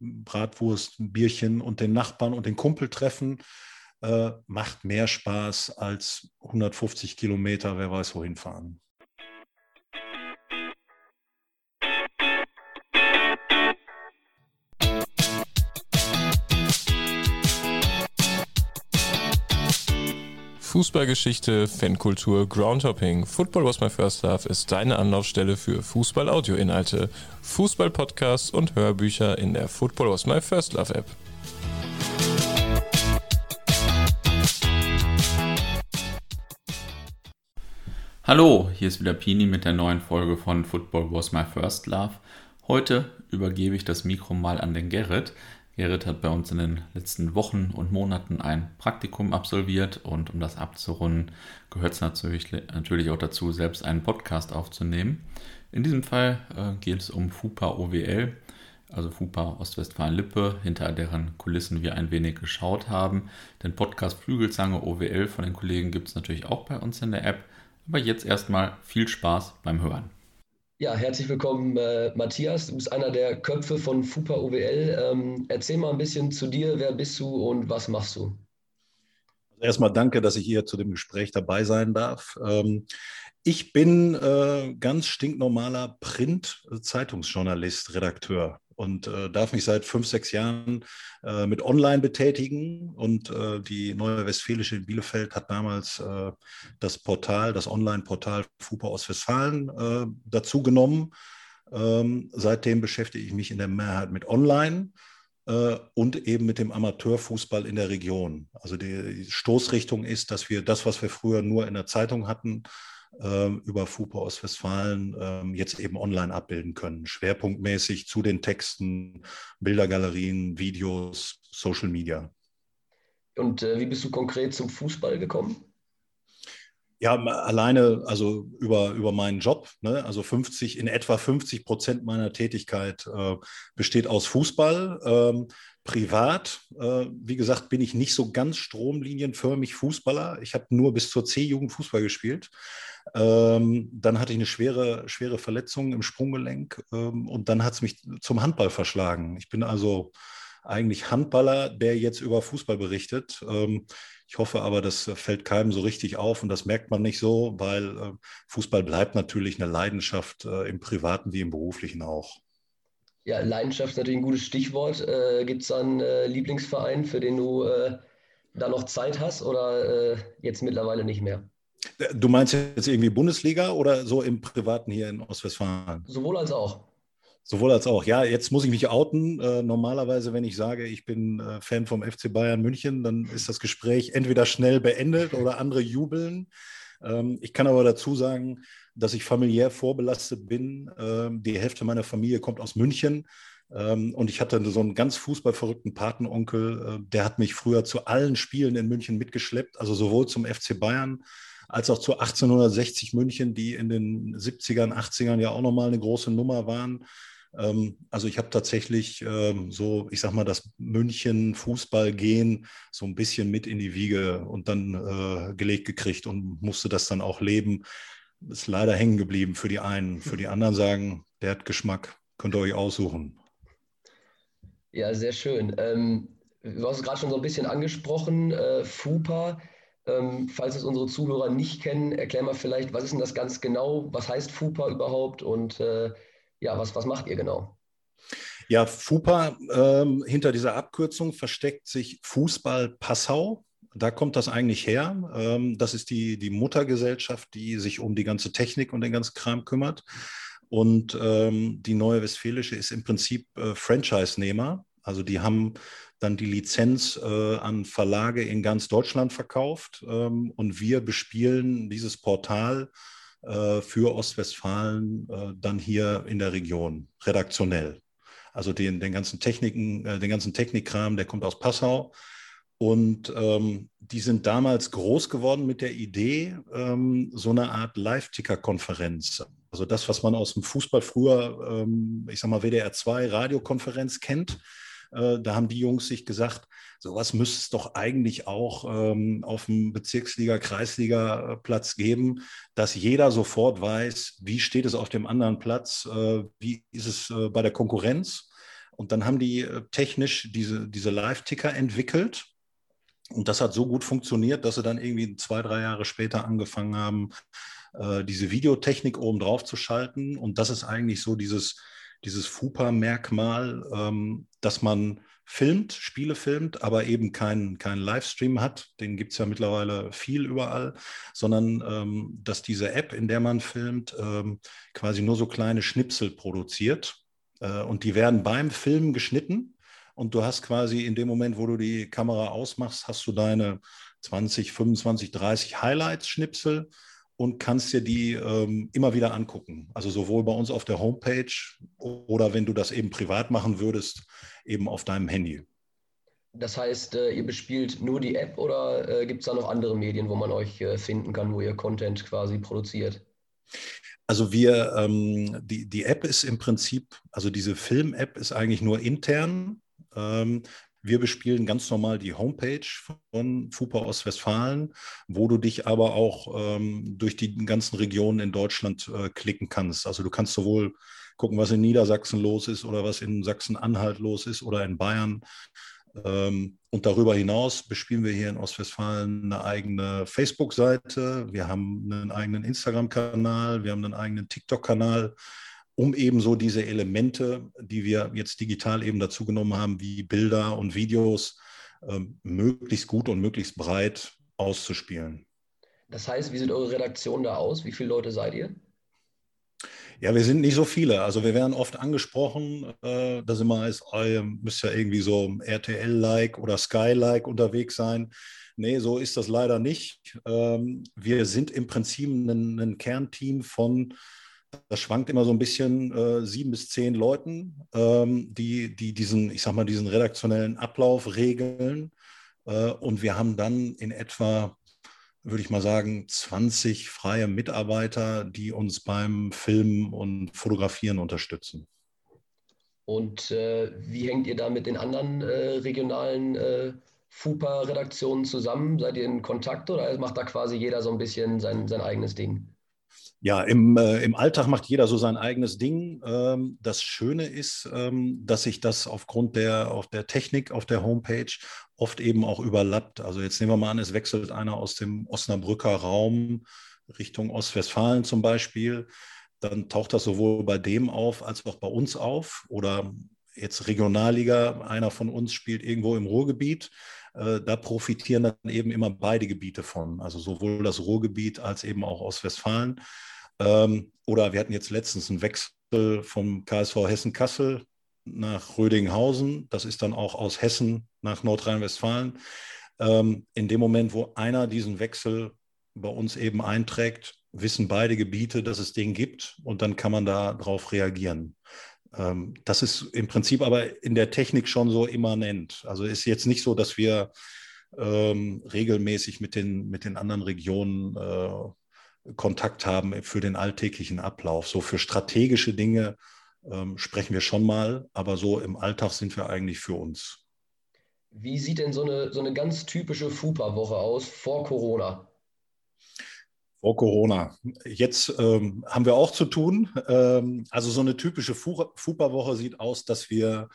Bratwurst, ein Bierchen und den Nachbarn und den Kumpel treffen äh, macht mehr Spaß als 150 Kilometer, wer weiß wohin fahren. Fußballgeschichte, Fankultur, Groundhopping. Football was my first love ist deine Anlaufstelle für Fußball-Audio-Inhalte, Fußball-Podcasts und Hörbücher in der Football was my first love App. Hallo, hier ist wieder Pini mit der neuen Folge von Football Was My First Love. Heute übergebe ich das Mikro mal an den Gerrit. Gerrit hat bei uns in den letzten Wochen und Monaten ein Praktikum absolviert und um das abzurunden, gehört es natürlich, natürlich auch dazu, selbst einen Podcast aufzunehmen. In diesem Fall äh, geht es um FUPA OWL, also FUPA Ostwestfalen-Lippe, hinter deren Kulissen wir ein wenig geschaut haben. Den Podcast Flügelzange OWL von den Kollegen gibt es natürlich auch bei uns in der App. Aber jetzt erstmal viel Spaß beim Hören. Ja, herzlich willkommen, äh, Matthias. Du bist einer der Köpfe von FUPA OWL. Ähm, erzähl mal ein bisschen zu dir. Wer bist du und was machst du? Also erstmal danke, dass ich hier zu dem Gespräch dabei sein darf. Ähm, ich bin äh, ganz stinknormaler Print-Zeitungsjournalist, Redakteur und äh, darf mich seit fünf, sechs Jahren äh, mit Online betätigen. Und äh, die Neue Westfälische in Bielefeld hat damals äh, das Portal, das Online-Portal FUPA Ostwestfalen äh, dazu genommen. Ähm, seitdem beschäftige ich mich in der Mehrheit mit Online äh, und eben mit dem Amateurfußball in der Region. Also die Stoßrichtung ist, dass wir das, was wir früher nur in der Zeitung hatten, über FUPA Ostwestfalen ähm, jetzt eben online abbilden können. Schwerpunktmäßig zu den Texten, Bildergalerien, Videos, Social Media. Und äh, wie bist du konkret zum Fußball gekommen? Ja, alleine, also über, über meinen Job, ne? also 50, in etwa 50 Prozent meiner Tätigkeit äh, besteht aus Fußball. Ähm, privat, äh, wie gesagt, bin ich nicht so ganz stromlinienförmig Fußballer. Ich habe nur bis zur C-Jugend Fußball gespielt. Ähm, dann hatte ich eine schwere, schwere Verletzung im Sprunggelenk ähm, und dann hat es mich zum Handball verschlagen. Ich bin also eigentlich Handballer, der jetzt über Fußball berichtet. Ähm, ich hoffe aber, das fällt keinem so richtig auf und das merkt man nicht so, weil äh, Fußball bleibt natürlich eine Leidenschaft äh, im privaten wie im beruflichen auch. Ja, Leidenschaft ist natürlich ein gutes Stichwort. Äh, Gibt es einen äh, Lieblingsverein, für den du äh, da noch Zeit hast oder äh, jetzt mittlerweile nicht mehr? Du meinst jetzt irgendwie Bundesliga oder so im Privaten hier in Ostwestfalen? Sowohl als auch. Sowohl als auch. Ja, jetzt muss ich mich outen. Äh, normalerweise, wenn ich sage, ich bin äh, Fan vom FC Bayern München, dann ist das Gespräch entweder schnell beendet oder andere jubeln. Ähm, ich kann aber dazu sagen, dass ich familiär vorbelastet bin. Ähm, die Hälfte meiner Familie kommt aus München. Ähm, und ich hatte so einen ganz fußballverrückten Patenonkel, äh, der hat mich früher zu allen Spielen in München mitgeschleppt, also sowohl zum FC Bayern als auch zu 1860 München, die in den 70ern, 80ern ja auch nochmal eine große Nummer waren. Ähm, also ich habe tatsächlich ähm, so, ich sag mal, das München Fußball gehen so ein bisschen mit in die Wiege und dann äh, gelegt gekriegt und musste das dann auch leben. Ist leider hängen geblieben für die einen. Für die anderen sagen, der hat Geschmack, könnt ihr euch aussuchen. Ja, sehr schön. Ähm, du hast es gerade schon so ein bisschen angesprochen, äh, FUPA. Ähm, falls es unsere Zuhörer nicht kennen, erklär mal vielleicht, was ist denn das ganz genau? Was heißt FUPA überhaupt und äh, ja, was, was macht ihr genau? Ja, FUPA, ähm, hinter dieser Abkürzung versteckt sich Fußball Passau. Da kommt das eigentlich her. Ähm, das ist die, die Muttergesellschaft, die sich um die ganze Technik und den ganzen Kram kümmert. Und ähm, die Neue Westfälische ist im Prinzip äh, Franchise-Nehmer. Also die haben dann die Lizenz äh, an Verlage in ganz Deutschland verkauft ähm, und wir bespielen dieses Portal für Ostwestfalen äh, dann hier in der Region, redaktionell. Also den, den ganzen Techniken, äh, den ganzen Technikkram, der kommt aus Passau. Und ähm, die sind damals groß geworden mit der Idee, ähm, so eine Art Live-Ticker-Konferenz. Also das, was man aus dem Fußball früher, ähm, ich sag mal, WDR 2 Radiokonferenz kennt, äh, da haben die Jungs sich gesagt, sowas müsste es doch eigentlich auch ähm, auf dem Bezirksliga, Kreisliga-Platz geben, dass jeder sofort weiß, wie steht es auf dem anderen Platz, äh, wie ist es äh, bei der Konkurrenz. Und dann haben die äh, technisch diese, diese Live-Ticker entwickelt. Und das hat so gut funktioniert, dass sie dann irgendwie zwei, drei Jahre später angefangen haben, äh, diese Videotechnik oben drauf zu schalten. Und das ist eigentlich so dieses, dieses FUPA-Merkmal, ähm, dass man filmt, Spiele filmt, aber eben keinen kein Livestream hat, den gibt es ja mittlerweile viel überall, sondern ähm, dass diese App, in der man filmt, ähm, quasi nur so kleine Schnipsel produziert äh, und die werden beim Filmen geschnitten. Und du hast quasi in dem Moment, wo du die Kamera ausmachst, hast du deine 20, 25, 30 Highlights-Schnipsel und kannst dir die ähm, immer wieder angucken. Also sowohl bei uns auf der Homepage oder wenn du das eben privat machen würdest, eben auf deinem Handy. Das heißt, äh, ihr bespielt nur die App oder äh, gibt es da noch andere Medien, wo man euch äh, finden kann, wo ihr Content quasi produziert? Also wir, ähm, die, die App ist im Prinzip, also diese Film-App ist eigentlich nur intern. Ähm, wir bespielen ganz normal die Homepage von FUPA Ostwestfalen, wo du dich aber auch ähm, durch die ganzen Regionen in Deutschland äh, klicken kannst. Also du kannst sowohl gucken, was in Niedersachsen los ist oder was in Sachsen-Anhalt los ist oder in Bayern. Ähm, und darüber hinaus bespielen wir hier in Ostwestfalen eine eigene Facebook-Seite, wir haben einen eigenen Instagram-Kanal, wir haben einen eigenen TikTok-Kanal um eben so diese Elemente, die wir jetzt digital eben dazu genommen haben, wie Bilder und Videos, ähm, möglichst gut und möglichst breit auszuspielen. Das heißt, wie sieht eure Redaktion da aus? Wie viele Leute seid ihr? Ja, wir sind nicht so viele. Also wir werden oft angesprochen, äh, dass immer ist, ihr müsst ja irgendwie so RTL-like oder Sky-like unterwegs sein. Nee, so ist das leider nicht. Ähm, wir sind im Prinzip ein, ein Kernteam von das schwankt immer so ein bisschen äh, sieben bis zehn Leuten, ähm, die, die diesen, ich sag mal, diesen redaktionellen Ablauf regeln. Äh, und wir haben dann in etwa, würde ich mal sagen, 20 freie Mitarbeiter, die uns beim Filmen und Fotografieren unterstützen. Und äh, wie hängt ihr da mit den anderen äh, regionalen äh, FUPA-Redaktionen zusammen? Seid ihr in Kontakt oder macht da quasi jeder so ein bisschen sein, sein eigenes Ding? Ja, im, äh, im Alltag macht jeder so sein eigenes Ding. Ähm, das Schöne ist, ähm, dass sich das aufgrund der, auf der Technik auf der Homepage oft eben auch überlappt. Also jetzt nehmen wir mal an, es wechselt einer aus dem Osnabrücker Raum Richtung Ostwestfalen zum Beispiel. Dann taucht das sowohl bei dem auf als auch bei uns auf. Oder jetzt Regionalliga, einer von uns spielt irgendwo im Ruhrgebiet. Äh, da profitieren dann eben immer beide Gebiete von, also sowohl das Ruhrgebiet als eben auch Ostwestfalen. Ähm, oder wir hatten jetzt letztens einen Wechsel vom KSV Hessen-Kassel nach Rödinghausen. Das ist dann auch aus Hessen nach Nordrhein-Westfalen. Ähm, in dem Moment, wo einer diesen Wechsel bei uns eben einträgt, wissen beide Gebiete, dass es den gibt und dann kann man darauf reagieren. Ähm, das ist im Prinzip aber in der Technik schon so immanent. Also ist jetzt nicht so, dass wir ähm, regelmäßig mit den, mit den anderen Regionen äh, Kontakt haben für den alltäglichen Ablauf. So für strategische Dinge ähm, sprechen wir schon mal, aber so im Alltag sind wir eigentlich für uns. Wie sieht denn so eine, so eine ganz typische FUPA-Woche aus vor Corona? Vor Corona. Jetzt ähm, haben wir auch zu tun. Ähm, also so eine typische FUPA-Woche sieht aus, dass wir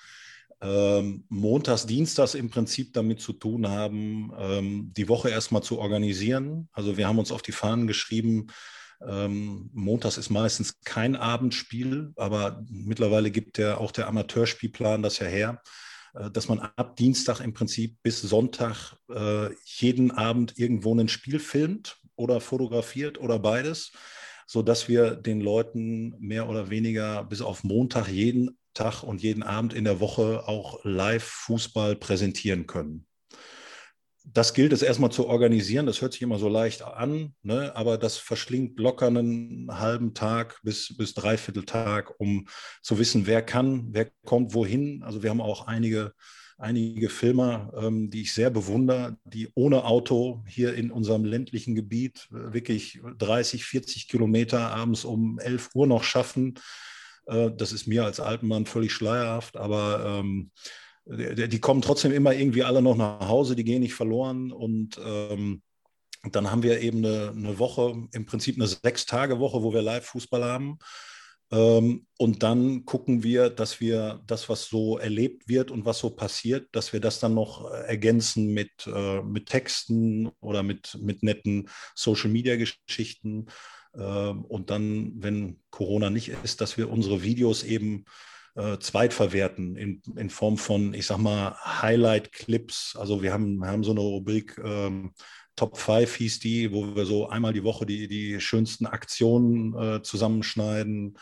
ähm, montags, dienstags im Prinzip damit zu tun haben, ähm, die Woche erstmal zu organisieren. Also wir haben uns auf die Fahnen geschrieben, ähm, montags ist meistens kein Abendspiel, aber mittlerweile gibt ja auch der Amateurspielplan das ja her, äh, dass man ab Dienstag im Prinzip bis Sonntag äh, jeden Abend irgendwo ein Spiel filmt oder fotografiert oder beides, sodass wir den Leuten mehr oder weniger bis auf Montag jeden Tag und jeden Abend in der Woche auch Live-Fußball präsentieren können. Das gilt es erstmal zu organisieren. Das hört sich immer so leicht an, ne? aber das verschlingt locker einen halben Tag bis, bis dreiviertel Tag, um zu wissen, wer kann, wer kommt wohin. Also wir haben auch einige, einige Filmer, ähm, die ich sehr bewundere, die ohne Auto hier in unserem ländlichen Gebiet wirklich 30, 40 Kilometer abends um 11 Uhr noch schaffen äh, das ist mir als Alpenmann völlig schleierhaft, aber ähm, die, die, kommen trotzdem immer irgendwie alle noch nach Hause, die gehen nicht verloren und ähm, dann haben wir eben eine, eine, Woche, im Prinzip eine Sechs-Tage-Woche, wo wir Live-Fußball haben. Ähm, und dann gucken wir, dass wir das, was so erlebt wird und was so passiert, dass wir das dann noch äh, ergänzen mit, äh, mit Texten oder mit, mit netten Social-Media-Geschichten. Ähm, und dann, wenn Corona nicht ist, dass wir unsere Videos eben äh, zweitverwerten in, in Form von, ich sag mal, Highlight-Clips. Also wir haben, wir haben so eine Rubrik ähm, Top 5 hieß die, wo wir so einmal die Woche die, die schönsten Aktionen äh, zusammenschneiden.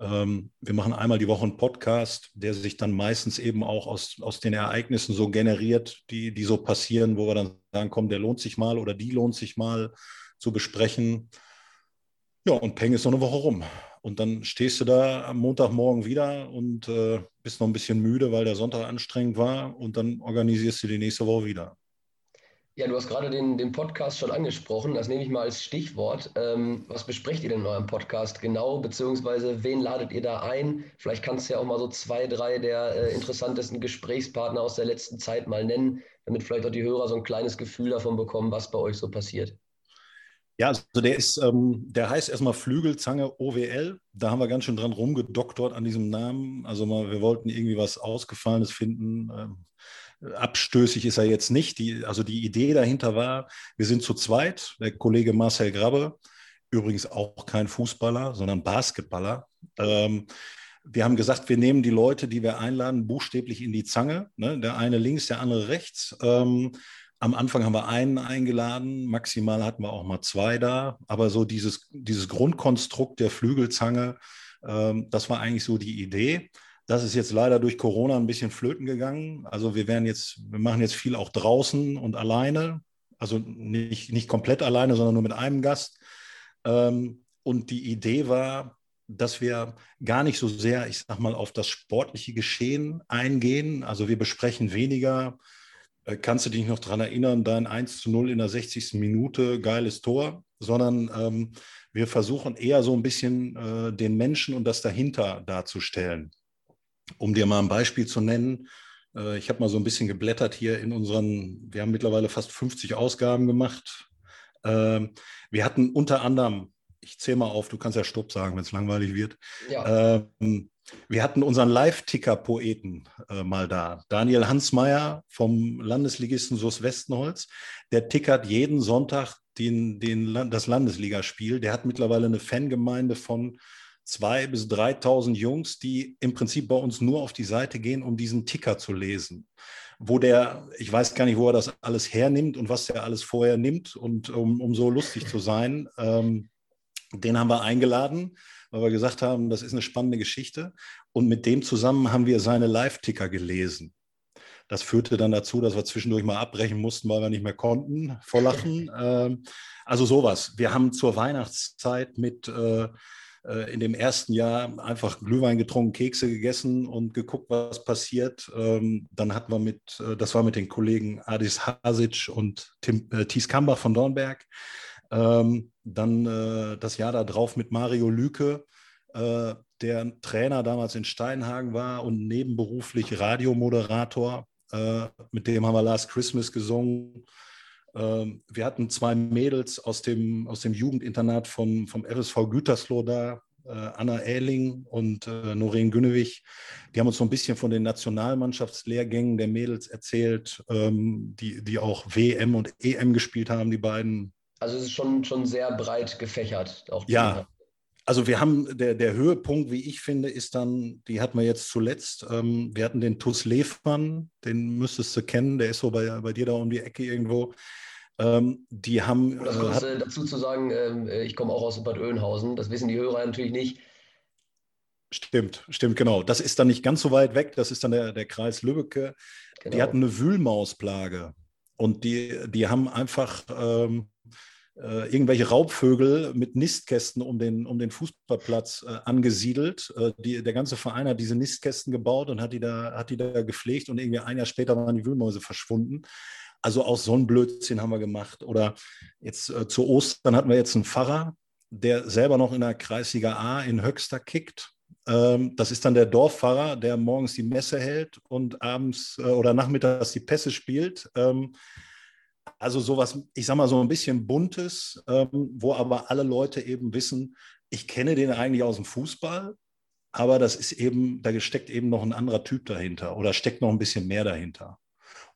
Ähm, wir machen einmal die Woche einen Podcast, der sich dann meistens eben auch aus, aus den Ereignissen so generiert, die, die so passieren, wo wir dann sagen, komm, der lohnt sich mal oder die lohnt sich mal zu besprechen. Ja, und Peng ist noch eine Woche rum. Und dann stehst du da am Montagmorgen wieder und äh, bist noch ein bisschen müde, weil der Sonntag anstrengend war. Und dann organisierst du die nächste Woche wieder. Ja, du hast gerade den, den Podcast schon angesprochen. Das nehme ich mal als Stichwort. Ähm, was besprecht ihr denn in eurem Podcast genau? Beziehungsweise wen ladet ihr da ein? Vielleicht kannst du ja auch mal so zwei, drei der äh, interessantesten Gesprächspartner aus der letzten Zeit mal nennen, damit vielleicht auch die Hörer so ein kleines Gefühl davon bekommen, was bei euch so passiert. Ja, also der ist, ähm, der heißt erstmal Flügelzange OWL. Da haben wir ganz schön dran rumgedoktort an diesem Namen. Also mal, wir wollten irgendwie was Ausgefallenes finden. Ähm, abstößig ist er jetzt nicht. Die, also die Idee dahinter war, wir sind zu zweit, der Kollege Marcel Grabbe, übrigens auch kein Fußballer, sondern Basketballer. Ähm, wir haben gesagt, wir nehmen die Leute, die wir einladen, buchstäblich in die Zange. Ne? Der eine links, der andere rechts. Ähm, am Anfang haben wir einen eingeladen, maximal hatten wir auch mal zwei da. Aber so dieses, dieses Grundkonstrukt der Flügelzange, ähm, das war eigentlich so die Idee. Das ist jetzt leider durch Corona ein bisschen flöten gegangen. Also wir werden jetzt, wir machen jetzt viel auch draußen und alleine. Also nicht, nicht komplett alleine, sondern nur mit einem Gast. Ähm, und die Idee war, dass wir gar nicht so sehr, ich sag mal, auf das sportliche Geschehen eingehen. Also wir besprechen weniger, kannst du dich noch daran erinnern, dein 1 zu 0 in der 60. Minute, geiles Tor, sondern ähm, wir versuchen eher so ein bisschen äh, den Menschen und das dahinter darzustellen. Um dir mal ein Beispiel zu nennen, äh, ich habe mal so ein bisschen geblättert hier in unseren, wir haben mittlerweile fast 50 Ausgaben gemacht. Äh, wir hatten unter anderem, ich zähle mal auf, du kannst ja Stopp sagen, wenn es langweilig wird. Ja. Ähm, wir hatten unseren Live-Ticker-Poeten äh, mal da, Daniel Hansmeier vom Landesligisten SUS Westenholz. Der tickert jeden Sonntag den, den, das Landesligaspiel. Der hat mittlerweile eine Fangemeinde von 2.000 bis 3.000 Jungs, die im Prinzip bei uns nur auf die Seite gehen, um diesen Ticker zu lesen. Wo der, ich weiß gar nicht, wo er das alles hernimmt und was der alles vorher nimmt und um, um so lustig zu sein. Ähm, den haben wir eingeladen, weil wir gesagt haben, das ist eine spannende Geschichte. Und mit dem zusammen haben wir seine Live-Ticker gelesen. Das führte dann dazu, dass wir zwischendurch mal abbrechen mussten, weil wir nicht mehr konnten vor Lachen. Ähm, also sowas. Wir haben zur Weihnachtszeit mit äh, äh, in dem ersten Jahr einfach Glühwein getrunken, Kekse gegessen und geguckt, was passiert. Ähm, dann hatten wir mit, äh, das war mit den Kollegen Adis Hasic und Tim, äh, Thies Kambach von Dornberg. Ähm, dann äh, das Jahr darauf mit Mario Lüke, äh, der Trainer damals in Steinhagen war und nebenberuflich Radiomoderator. Äh, mit dem haben wir Last Christmas gesungen. Ähm, wir hatten zwei Mädels aus dem, aus dem Jugendinternat von, vom RSV Gütersloh da, äh, Anna Ehling und äh, Noreen Günnewig. Die haben uns so ein bisschen von den Nationalmannschaftslehrgängen der Mädels erzählt, ähm, die, die auch WM und EM gespielt haben, die beiden. Also es ist schon, schon sehr breit gefächert. Auch ja, also wir haben, der, der Höhepunkt, wie ich finde, ist dann, die hatten wir jetzt zuletzt, ähm, wir hatten den Tus Lefmann, den müsstest du kennen, der ist so bei, bei dir da um die Ecke irgendwo. Ähm, die haben. Um das kurz äh, dazu zu sagen, ähm, äh, ich komme auch aus Bad Oeynhausen, das wissen die Hörer natürlich nicht. Stimmt, stimmt, genau. Das ist dann nicht ganz so weit weg, das ist dann der, der Kreis Lübbecke. Genau. Die hatten eine Wühlmausplage und die, die haben einfach ähm, äh, irgendwelche Raubvögel mit Nistkästen um den, um den Fußballplatz äh, angesiedelt. Äh, die, der ganze Verein hat diese Nistkästen gebaut und hat die, da, hat die da gepflegt und irgendwie ein Jahr später waren die Wühlmäuse verschwunden. Also aus so einem Blödsinn haben wir gemacht. Oder jetzt äh, zu Ostern hatten wir jetzt einen Pfarrer, der selber noch in der Kreisliga A in Höxter kickt. Ähm, das ist dann der Dorfpfarrer, der morgens die Messe hält und abends äh, oder nachmittags die Pässe spielt. Ähm, also sowas, ich sag mal so ein bisschen buntes, ähm, wo aber alle Leute eben wissen, ich kenne den eigentlich aus dem Fußball, aber das ist eben, da steckt eben noch ein anderer Typ dahinter oder steckt noch ein bisschen mehr dahinter.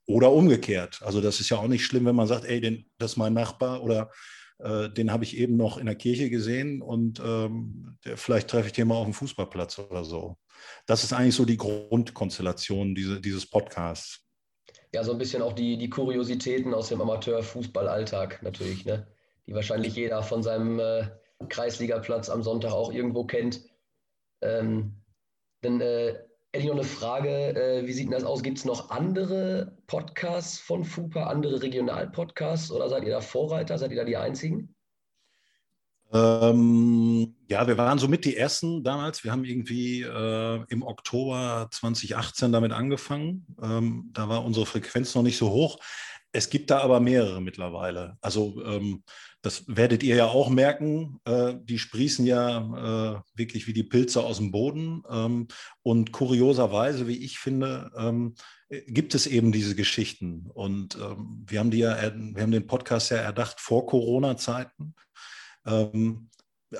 Oder umgekehrt. Also das ist ja auch nicht schlimm, wenn man sagt, ey, den, das ist mein Nachbar oder äh, den habe ich eben noch in der Kirche gesehen und ähm, der, vielleicht treffe ich den mal auf dem Fußballplatz oder so. Das ist eigentlich so die Grundkonstellation diese, dieses Podcasts. Ja, so ein bisschen auch die, die Kuriositäten aus dem Amateurfußballalltag natürlich, ne? die wahrscheinlich jeder von seinem äh, Kreisligaplatz am Sonntag auch irgendwo kennt. Ähm, dann äh, hätte ich noch eine Frage, äh, wie sieht denn das aus? Gibt es noch andere Podcasts von FUPA, andere Regionalpodcasts oder seid ihr da Vorreiter? Seid ihr da die Einzigen? Ähm, ja, wir waren somit die Ersten damals. Wir haben irgendwie äh, im Oktober 2018 damit angefangen. Ähm, da war unsere Frequenz noch nicht so hoch. Es gibt da aber mehrere mittlerweile. Also ähm, das werdet ihr ja auch merken. Äh, die sprießen ja äh, wirklich wie die Pilze aus dem Boden. Ähm, und kurioserweise, wie ich finde, ähm, gibt es eben diese Geschichten. Und ähm, wir haben die ja, wir haben den Podcast ja erdacht vor Corona-Zeiten. Ähm,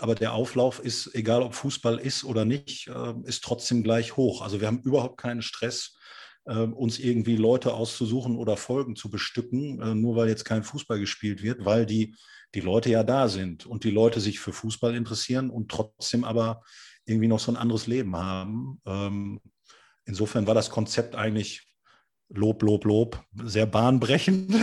aber der Auflauf ist, egal ob Fußball ist oder nicht, äh, ist trotzdem gleich hoch. Also wir haben überhaupt keinen Stress, äh, uns irgendwie Leute auszusuchen oder Folgen zu bestücken, äh, nur weil jetzt kein Fußball gespielt wird, weil die, die Leute ja da sind und die Leute sich für Fußball interessieren und trotzdem aber irgendwie noch so ein anderes Leben haben. Ähm, insofern war das Konzept eigentlich Lob, Lob, Lob, sehr bahnbrechend. ja,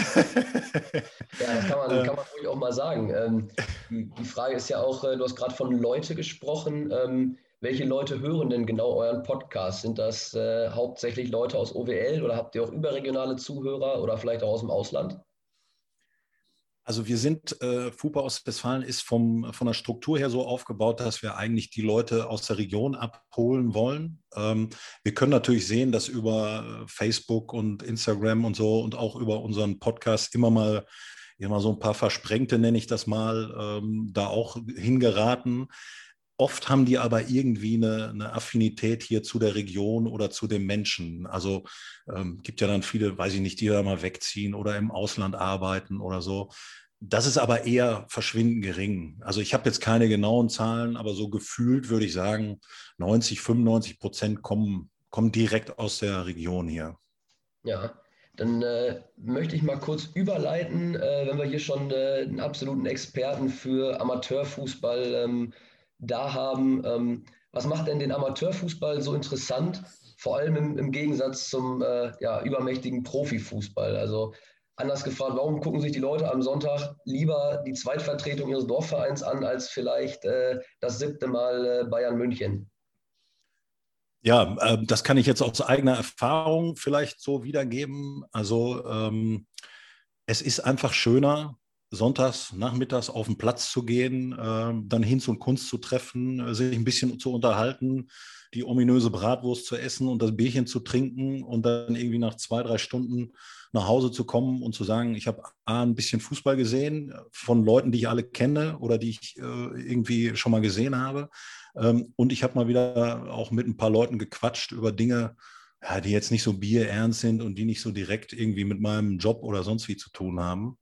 das kann man, äh. kann man ruhig auch mal sagen. Ähm, die, Frage ist ja auch, äh, du hast gerade von Leute gesprochen. Ähm, welche Leute hören denn genau euren Podcast? Sind das äh, hauptsächlich Leute aus OWL oder habt ihr auch überregionale Zuhörer oder vielleicht auch aus dem Ausland? Also wir sind, äh, FUPA Ostwestfalen ist vom, von der Struktur her so aufgebaut, dass wir eigentlich die Leute aus der Region abholen wollen. Ähm, wir können natürlich sehen, dass über äh, Facebook und Instagram und so und auch über unseren Podcast immer mal immer so ein paar Versprengte, nenne ich das mal, ähm, da auch hingeraten. Oft haben die aber irgendwie eine, eine, Affinität hier zu der Region oder zu dem Menschen. Also ähm, gibt ja dann viele, weiß ich nicht, die da mal wegziehen oder im Ausland arbeiten oder so. Das ist aber eher verschwindend gering. Also ich habe jetzt keine genauen Zahlen, aber so gefühlt würde ich sagen, 90, 95 Prozent kommen, kommen direkt aus der Region hier. Ja, dann äh, möchte ich mal kurz überleiten, äh, wenn wir hier schon äh, einen absoluten Experten für Amateurfußball ähm, da haben. Ähm, was macht denn den Amateurfußball so interessant, vor allem im, im Gegensatz zum äh, ja, übermächtigen Profifußball? Also anders gefragt, warum gucken sich die Leute am Sonntag lieber die Zweitvertretung ihres Dorfvereins an, als vielleicht äh, das siebte Mal äh, Bayern München? Ja, äh, das kann ich jetzt aus eigener Erfahrung vielleicht so wiedergeben. Also ähm, es ist einfach schöner, sonntags, nachmittags auf den Platz zu gehen, äh, dann Hinz und Kunst zu treffen, äh, sich ein bisschen zu unterhalten, die ominöse Bratwurst zu essen und das Bierchen zu trinken und dann irgendwie nach zwei, drei Stunden nach Hause zu kommen und zu sagen, ich habe ein bisschen Fußball gesehen von Leuten, die ich alle kenne oder die ich äh, irgendwie schon mal gesehen habe. Ähm, und ich habe mal wieder auch mit ein paar Leuten gequatscht über Dinge, ja, die jetzt nicht so bierernst sind und die nicht so direkt irgendwie mit meinem Job oder sonst wie zu tun haben.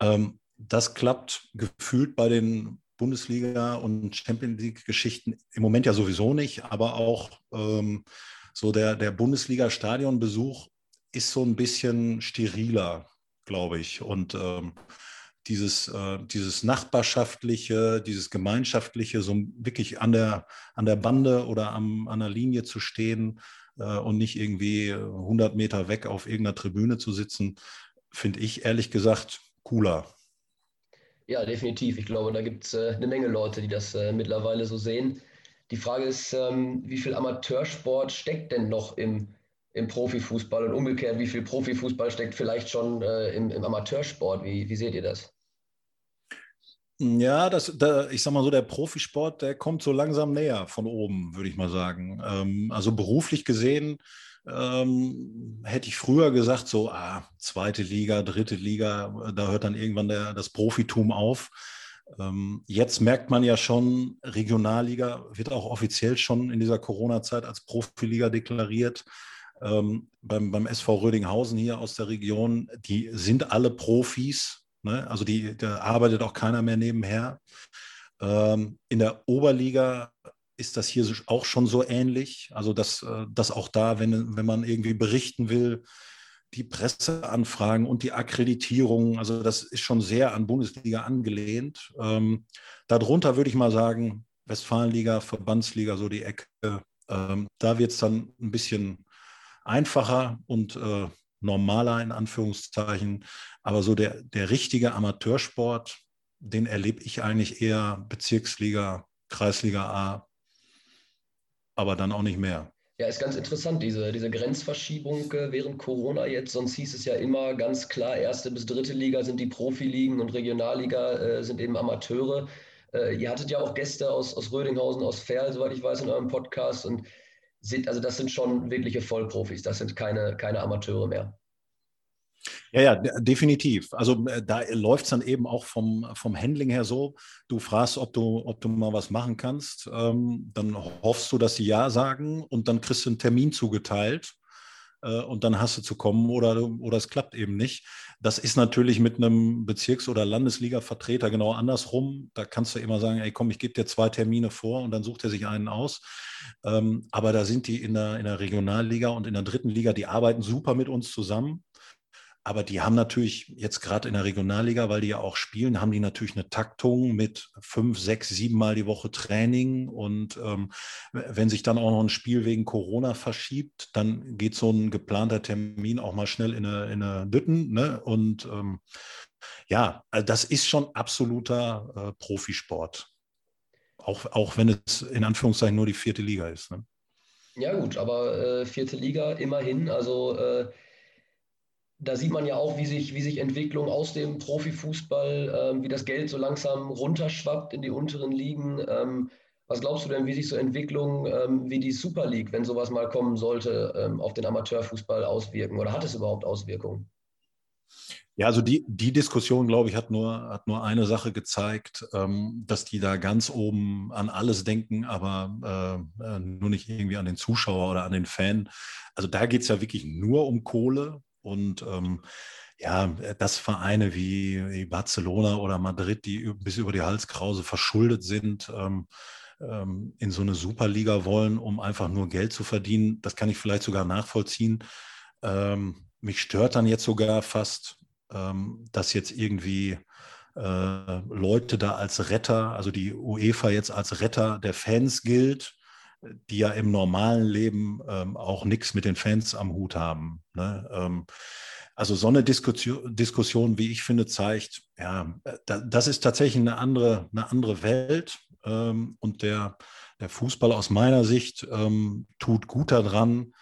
Ähm, das klappt gefühlt bei den Bundesliga- und Champions League-Geschichten im Moment ja sowieso nicht, aber auch ähm, so der, der Bundesliga-Stadionbesuch ist so ein bisschen steriler, glaube ich. Und ähm, dieses, äh, dieses nachbarschaftliche, dieses gemeinschaftliche, so wirklich an der, an der Bande oder am, an der Linie zu stehen äh, und nicht irgendwie 100 Meter weg auf irgendeiner Tribüne zu sitzen, finde ich ehrlich gesagt cooler. Ja, definitiv. Ich glaube, da gibt es äh, eine Menge Leute, die das äh, mittlerweile so sehen. Die Frage ist, ähm, wie viel Amateursport steckt denn noch im, im Profifußball und umgekehrt, wie viel Profifußball steckt vielleicht schon äh, im, im, Amateursport? Wie, wie seht ihr das? Ja, das, da, ich sag mal so, der Profisport, der kommt so langsam näher von oben, würde ich mal sagen. Ähm, also beruflich gesehen ähm, hätte ich früher gesagt, so ah, zweite Liga, dritte Liga, da hört dann irgendwann der, das Profitum auf. Ähm, jetzt merkt man ja schon, Regionalliga wird auch offiziell schon in dieser Corona-Zeit als Profiliga deklariert. Ähm, beim, beim SV Rödinghausen hier aus der Region, die sind alle Profis. Ne? Also die, da arbeitet auch keiner mehr nebenher. Ähm, in der Oberliga ist das hier auch schon so ähnlich. Also, dass, äh, dass auch da, wenn, wenn man irgendwie berichten will, die Presseanfragen und die Akkreditierung, also das ist schon sehr an Bundesliga angelehnt. Ähm, darunter würde ich mal sagen, Westfalenliga, Verbandsliga, so die Ecke. Ähm, da wird es dann ein bisschen einfacher und äh, normaler in Anführungszeichen. Aber so der, der richtige Amateursport, den erlebe ich eigentlich eher Bezirksliga, Kreisliga A, aber dann auch nicht mehr. Ja, ist ganz interessant, diese, diese Grenzverschiebung äh, während Corona jetzt. Sonst hieß es ja immer ganz klar, erste bis dritte Liga sind die Profiligen und Regionalliga äh, sind eben Amateure. Äh, ihr hattet ja auch Gäste aus, aus Rödinghausen, aus Ferl, soweit ich weiß, in eurem Podcast. Und sind, also das sind schon wirkliche Vollprofis, das sind keine, keine Amateure mehr. Ja, ja, definitiv. Also äh, da läuft es dann eben auch vom, vom Handling her so, du fragst, ob du, ob du mal was machen kannst, ähm, dann hoffst du, dass sie Ja sagen und dann kriegst du einen Termin zugeteilt äh, und dann hast du zu kommen oder, oder es klappt eben nicht. Das ist natürlich mit einem Bezirks- oder Landesliga-Vertreter genau andersrum. Da kannst du immer sagen, ey komm, ich gebe dir zwei Termine vor und dann sucht er sich einen aus. Ähm, aber da sind die in der, in der Regionalliga und in der dritten Liga, die arbeiten super mit uns zusammen. Aber die haben natürlich jetzt gerade in der Regionalliga, weil die ja auch spielen, haben die natürlich eine Taktung mit fünf, sechs, sieben Mal die Woche Training. Und ähm, wenn sich dann auch noch ein Spiel wegen Corona verschiebt, dann geht so ein geplanter Termin auch mal schnell in eine, in eine Dütten. Ne? Und ähm, ja, also das ist schon absoluter äh, Profisport. Auch, auch wenn es in Anführungszeichen nur die vierte Liga ist. Ne? Ja, gut, aber äh, vierte Liga immerhin. Also äh da sieht man ja auch, wie sich, wie sich Entwicklung aus dem Profifußball, ähm, wie das Geld so langsam runterschwappt in die unteren Ligen. Ähm, was glaubst du denn, wie sich so Entwicklungen ähm, wie die Super League, wenn sowas mal kommen sollte, ähm, auf den Amateurfußball auswirken? Oder hat es überhaupt Auswirkungen? Ja, also die, die Diskussion, glaube ich, hat nur, hat nur eine Sache gezeigt, ähm, dass die da ganz oben an alles denken, aber äh, äh nur nicht irgendwie an den Zuschauer oder an den Fan. Also da geht es ja wirklich nur um Kohle. Und ähm, ja, dass Vereine wie, wie, Barcelona oder Madrid, die bis über die Halskrause verschuldet sind, ähm, ähm, in so eine Superliga wollen, um einfach nur Geld zu verdienen, das kann ich vielleicht sogar nachvollziehen. Ähm, mich stört dann jetzt sogar fast, ähm, dass jetzt irgendwie äh, Leute da als Retter, also die UEFA jetzt als Retter der Fans gilt die ja im normalen Leben ähm, auch nichts mit den Fans am Hut haben. Ne? Ähm, also so eine Diskussion, Diskussion, wie ich finde, zeigt, ja, da, das ist tatsächlich eine andere, eine andere Welt. Ähm, und der, der Fußball aus meiner Sicht ähm, tut gut daran,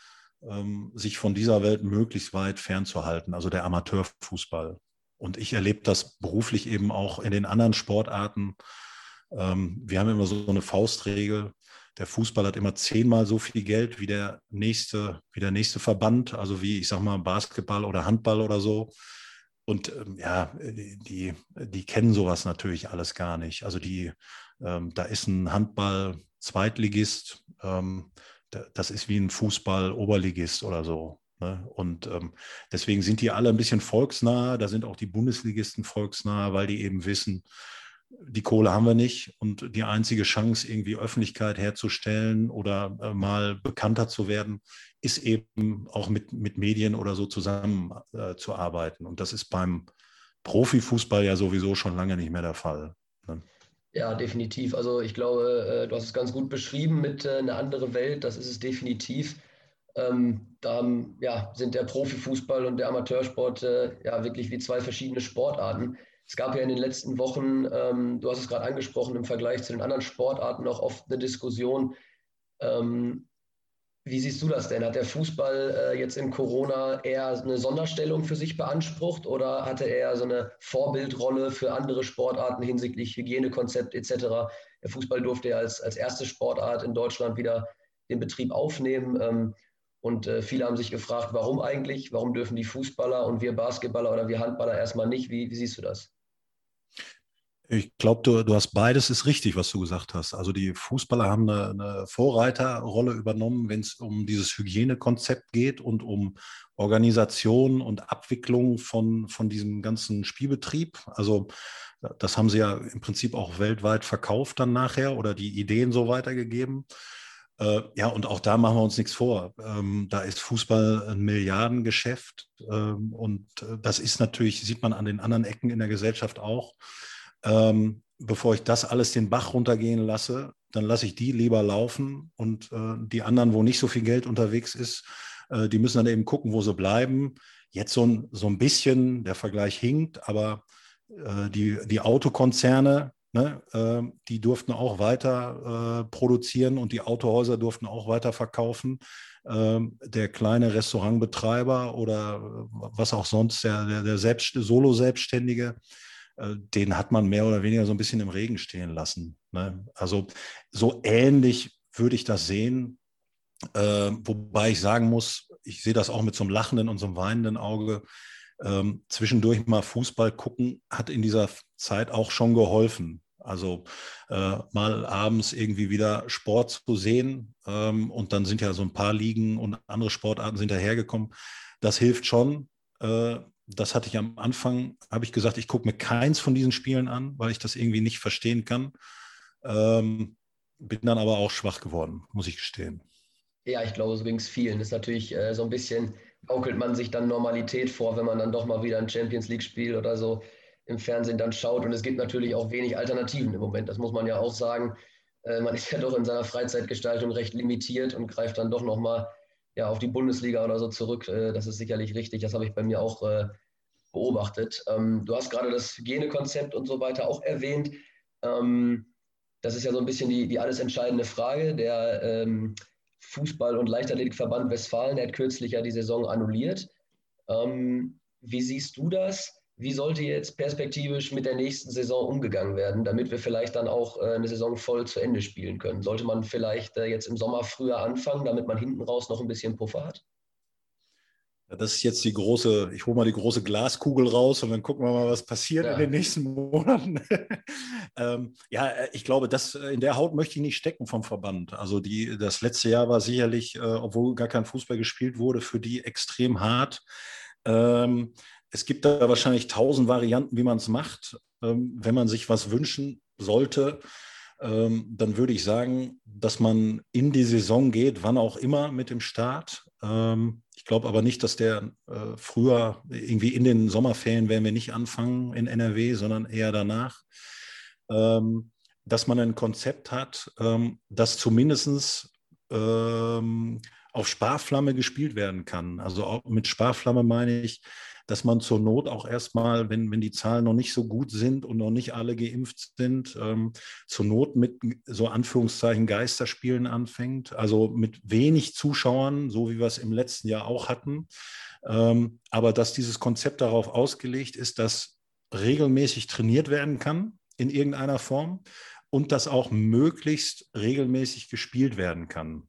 ähm, sich von dieser Welt möglichst weit fernzuhalten, also der Amateurfußball. Und ich erlebe das beruflich eben auch in den anderen Sportarten. Ähm, wir haben immer so eine Faustregel, der Fußball hat immer zehnmal so viel Geld wie der nächste, wie der nächste Verband, also wie ich sag mal Basketball oder Handball oder so. Und ähm, ja, die, die kennen sowas natürlich alles gar nicht. Also die, ähm, da ist ein Handball-Zweitligist, ähm, das ist wie ein Fußball-Oberligist oder so. Ne? Und ähm, deswegen sind die alle ein bisschen volksnah. Da sind auch die Bundesligisten volksnah, weil die eben wissen, die Kohle haben wir nicht und die einzige Chance, irgendwie Öffentlichkeit herzustellen oder äh, mal bekannter zu werden, ist eben auch mit, mit Medien oder so zusammenzuarbeiten. Äh, und das ist beim Profifußball ja sowieso schon lange nicht mehr der Fall. Ne? Ja, definitiv. Also ich glaube, äh, du hast es ganz gut beschrieben mit äh, einer anderen Welt, das ist es definitiv. Ähm, da ja, sind der Profifußball und der Amateursport äh, ja wirklich wie zwei verschiedene Sportarten. Es gab ja in den letzten Wochen, ähm, du hast es gerade angesprochen, im Vergleich zu den anderen Sportarten auch oft eine Diskussion. Ähm, wie siehst du das denn? Hat der Fußball äh, jetzt in Corona eher eine Sonderstellung für sich beansprucht oder hatte er so eine Vorbildrolle für andere Sportarten hinsichtlich Hygienekonzept etc.? Der Fußball durfte ja als, als erste Sportart in Deutschland wieder den Betrieb aufnehmen. Ähm, und äh, viele haben sich gefragt, warum eigentlich? Warum dürfen die Fußballer und wir Basketballer oder wir Handballer erstmal nicht? Wie, wie siehst du das? Ich glaube, du, du hast beides ist richtig, was du gesagt hast. Also die Fußballer haben eine, eine Vorreiterrolle übernommen, wenn es um dieses Hygienekonzept geht und um Organisation und Abwicklung von, von diesem ganzen Spielbetrieb. Also das haben sie ja im Prinzip auch weltweit verkauft dann nachher oder die Ideen so weitergegeben. Äh, ja, und auch da machen wir uns nichts vor. Ähm, da ist Fußball ein Milliardengeschäft ähm, und äh, das ist natürlich, sieht man an den anderen Ecken in der Gesellschaft auch ähm, bevor ich das alles den Bach runtergehen lasse, dann lasse ich die lieber laufen und äh, die anderen, wo nicht so viel Geld unterwegs ist, äh, die müssen dann eben gucken, wo sie bleiben. Jetzt so ein, so ein bisschen, der Vergleich hinkt, aber äh, die, die Autokonzerne, ne, äh, die durften auch weiter äh, produzieren und die Autohäuser durften auch weiter verkaufen. Ähm, der kleine Restaurantbetreiber oder äh, was auch sonst, der, der, der Selbst, Solo-Selbstständige, äh, den hat man mehr oder weniger so ein bisschen im Regen stehen lassen. Ne? Also so ähnlich würde ich das sehen, äh, wobei ich sagen muss, ich sehe das auch mit so einem lachenden und so einem weinenden Auge. Ähm, zwischendurch mal Fußball gucken hat in dieser Zeit auch schon geholfen. Also äh, mal abends irgendwie wieder Sport zu sehen ähm, und dann sind ja so ein paar Ligen und andere Sportarten sind dahergekommen. Das hilft schon. Äh, das hatte ich am Anfang, habe ich gesagt, ich gucke mir keins von diesen Spielen an, weil ich das irgendwie nicht verstehen kann. Ähm, bin dann aber auch schwach geworden, muss ich gestehen. Ja, ich glaube, so ging es vielen. Das ist natürlich äh, so ein bisschen, gaukelt man sich dann Normalität vor, wenn man dann doch mal wieder ein Champions League-Spiel oder so im Fernsehen dann schaut. Und es gibt natürlich auch wenig Alternativen im Moment. Das muss man ja auch sagen. Äh, man ist ja doch in seiner Freizeitgestaltung recht limitiert und greift dann doch nochmal ja, auf die Bundesliga oder so zurück. Äh, das ist sicherlich richtig. Das habe ich bei mir auch äh, beobachtet. Ähm, du hast gerade das Hygienekonzept und so weiter auch erwähnt. Ähm, das ist ja so ein bisschen die, die alles entscheidende Frage. Der ähm, Fußball- und Leichtathletikverband Westfalen, der hat kürzlich ja die Saison annulliert. wie siehst du das? Wie sollte jetzt perspektivisch mit der nächsten Saison umgegangen werden, damit wir vielleicht dann auch äh, eine Saison voll zu Ende spielen können? Sollte man vielleicht äh, jetzt im Sommer früher anfangen, damit man hinten raus noch ein bisschen Puffer hat? Das ist jetzt die große, ich hole mal die große Glaskugel raus und dann gucken wir mal, was passiert ja. in den nächsten Monaten. ähm, ja, ich glaube, das, in der Haut möchte ich nicht stecken vom Verband. Also die, das letzte Jahr war sicherlich, äh, obwohl gar kein Fußball gespielt wurde, für die extrem hart. Ähm, es gibt da wahrscheinlich tausend Varianten, wie man es macht. Ähm, wenn man sich was wünschen sollte, ähm, dann würde ich sagen, dass man in die Saison geht, wann auch immer mit dem Start. Ähm, ich glaube aber nicht, dass der äh, früher, irgendwie in den Sommerferien werden wir nicht anfangen in NRW, sondern eher danach. dass man ein Konzept hat, das zumindest auf Sparflamme gespielt werden kann. Also mit Sparflamme meine ich, dass man zur Not auch erstmal, wenn, wenn die Zahlen noch nicht so gut sind und noch nicht alle geimpft sind, ähm, zur Not mit so Anführungszeichen Geisterspielen anfängt. Also mit wenig Zuschauern, so wie wir es im letzten Jahr auch hatten. Ähm, aber dass dieses Konzept darauf ausgelegt ist, dass regelmäßig trainiert werden kann in irgendeiner Form und dass auch möglichst regelmäßig gespielt werden kann.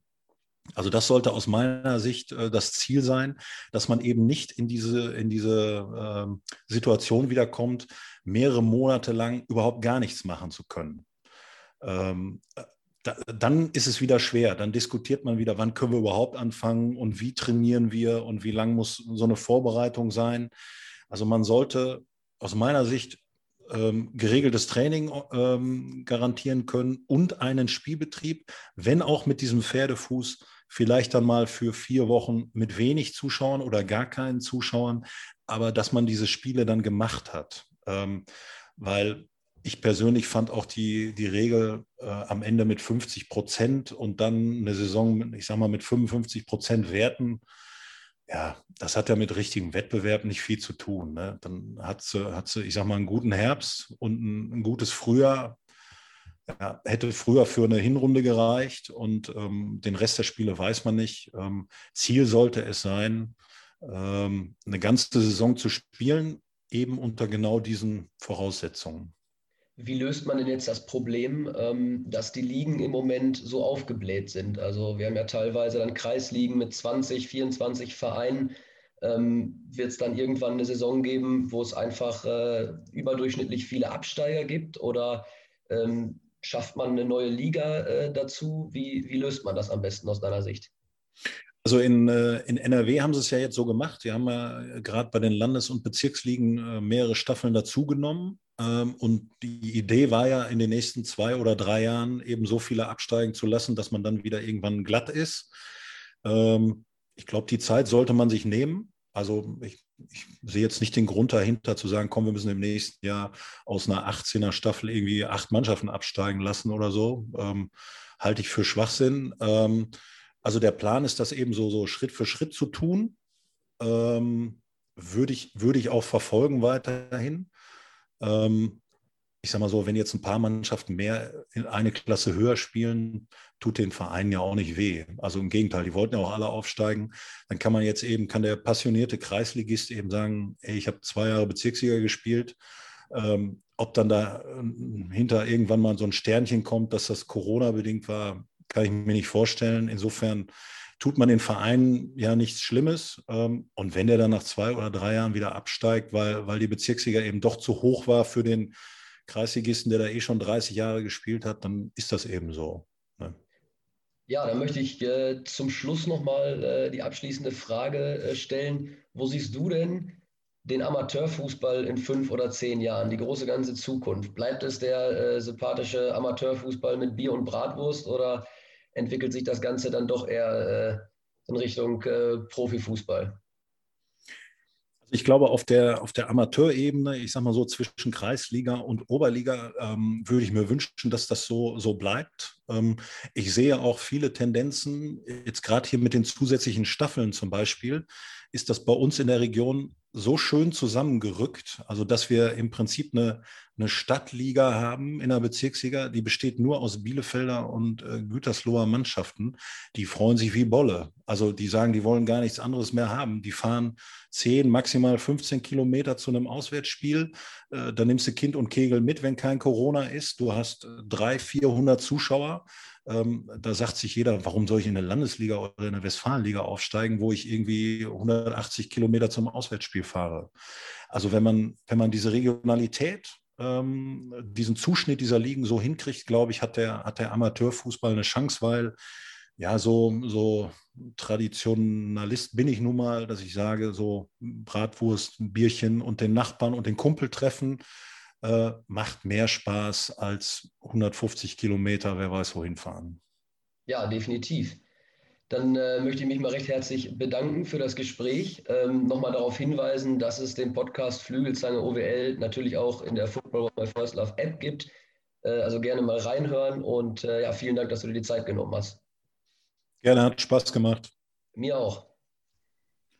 Also das sollte aus meiner Sicht äh, das Ziel sein, dass man eben nicht in diese, in diese äh, Situation wiederkommt, mehrere Monate lang überhaupt gar nichts machen zu können. Ähm, da, dann ist es wieder schwer. Dann diskutiert man wieder, wann können wir überhaupt anfangen und wie trainieren wir und wie lang muss so eine Vorbereitung sein. Also man sollte aus meiner Sicht ähm, geregeltes Training ähm, garantieren können und einen Spielbetrieb, wenn auch mit diesem Pferdefuß vielleicht dann mal für vier Wochen mit wenig Zuschauern oder gar keinen Zuschauern, aber dass man diese Spiele dann gemacht hat. Ähm, weil ich persönlich fand auch die, die Regel äh, am Ende mit 50 Prozent und dann eine Saison, ich sage mal, mit 55 Prozent Werten, ja, das hat ja mit richtigem Wettbewerb nicht viel zu tun. Ne? Dann hat sie, hat sie, ich sage mal, einen guten Herbst und ein, ein gutes Frühjahr ja, hätte früher für eine Hinrunde gereicht und ähm, den Rest der Spiele weiß man nicht. Ähm, Ziel sollte es sein, ähm, eine ganze Saison zu spielen, eben unter genau diesen Voraussetzungen. Wie löst man denn jetzt das Problem, ähm, dass die Ligen im Moment so aufgebläht sind? Also wir haben ja teilweise dann Kreisligen mit 20, 24 Vereinen. Ähm, Wird es dann irgendwann eine Saison geben, wo es einfach äh, überdurchschnittlich viele Absteiger gibt oder ähm, schafft man eine neue Liga äh, dazu? Wie, wie löst man das am besten aus deiner Sicht? Also in, äh, in NRW haben sie es ja jetzt so gemacht. Die haben ja gerade bei den Landes- und Bezirksligen äh, mehrere Staffeln dazugenommen. Ähm, und die Idee war ja, in den nächsten zwei oder drei Jahren eben so viele absteigen zu lassen, dass man dann wieder irgendwann glatt ist. Ähm, ich glaube, die Zeit sollte man sich nehmen. Also ich, ich, sehe jetzt nicht den Grund dahinter zu sagen, komm, wir müssen im nächsten Jahr aus einer 18er Staffel irgendwie acht Mannschaften absteigen lassen oder so. Ähm, halte ich für Schwachsinn. Ähm, also der Plan ist, das eben so, so Schritt für Schritt zu tun. Ähm, würde, ich, würde ich auch verfolgen weiterhin. Ähm, ich sage mal so, wenn jetzt ein paar Mannschaften mehr in eine Klasse höher spielen, tut den Vereinen ja auch nicht weh. Also im Gegenteil, die wollten ja auch alle aufsteigen. Dann kann man jetzt eben, kann der passionierte Kreisligist eben sagen, ey, ich habe zwei Jahre Bezirksliga gespielt. Ähm, ob dann da äh, hinter irgendwann mal so ein Sternchen kommt, dass das Corona-bedingt war, kann ich mir nicht vorstellen. Insofern tut man den Verein ja nichts Schlimmes. Ähm, und wenn der dann nach zwei oder drei Jahren wieder absteigt, weil, weil die Bezirksliga eben doch zu hoch war für den Kreisligisten, der da eh schon 30 Jahre gespielt hat, dann ist das eben so. Ne? Ja, dann möchte ich äh, zum Schluss nochmal äh, die abschließende Frage äh, stellen. Wo siehst du denn den Amateurfußball in fünf oder zehn Jahren, die große ganze Zukunft? Bleibt es der äh, sympathische Amateurfußball mit Bier und Bratwurst oder entwickelt sich das Ganze dann doch eher äh, in Richtung äh, Profifußball? Ich glaube, auf der, auf der Amateurebene, ich sage mal so zwischen Kreisliga und Oberliga, ähm, würde ich mir wünschen, dass das so, so bleibt. Ähm, ich sehe auch viele Tendenzen, jetzt gerade hier mit den zusätzlichen Staffeln zum Beispiel, ist das bei uns in der Region so schön zusammengerückt, also dass wir im Prinzip eine, eine Stadtliga haben in der Bezirksliga, die besteht nur aus Bielefelder und äh, Gütersloher Mannschaften. Die freuen sich wie Bolle. Also die sagen, die wollen gar nichts anderes mehr haben. Die fahren 10, maximal 15 Kilometer zu einem Auswärtsspiel. Äh, da nimmst du Kind und Kegel mit, wenn kein Corona ist. Du hast 300, 400 Zuschauer. Ähm, da sagt sich jeder, warum soll ich in eine Landesliga oder in eine Westfalenliga aufsteigen, wo ich irgendwie 180 Kilometer zum Auswärtsspiel fahre. Also wenn man, wenn man diese Regionalität, ähm, diesen Zuschnitt dieser Ligen so hinkriegt, glaube ich, hat der, hat der Amateurfußball eine Chance, weil ja, so, so Traditionalist bin ich nun mal, dass ich sage, so Bratwurst, ein Bierchen und den Nachbarn und den Kumpel treffen äh, macht mehr Spaß als 150 Kilometer, wer weiß wohin fahren. Ja, definitiv. Dann äh, möchte ich mich mal recht herzlich bedanken für das Gespräch. Ähm, Nochmal darauf hinweisen, dass es den Podcast Flügelzange OWL natürlich auch in der Football of My First Love App gibt. Äh, also gerne mal reinhören und äh, ja, vielen Dank, dass du dir die Zeit genommen hast. Gerne, hat Spaß gemacht. Mir auch.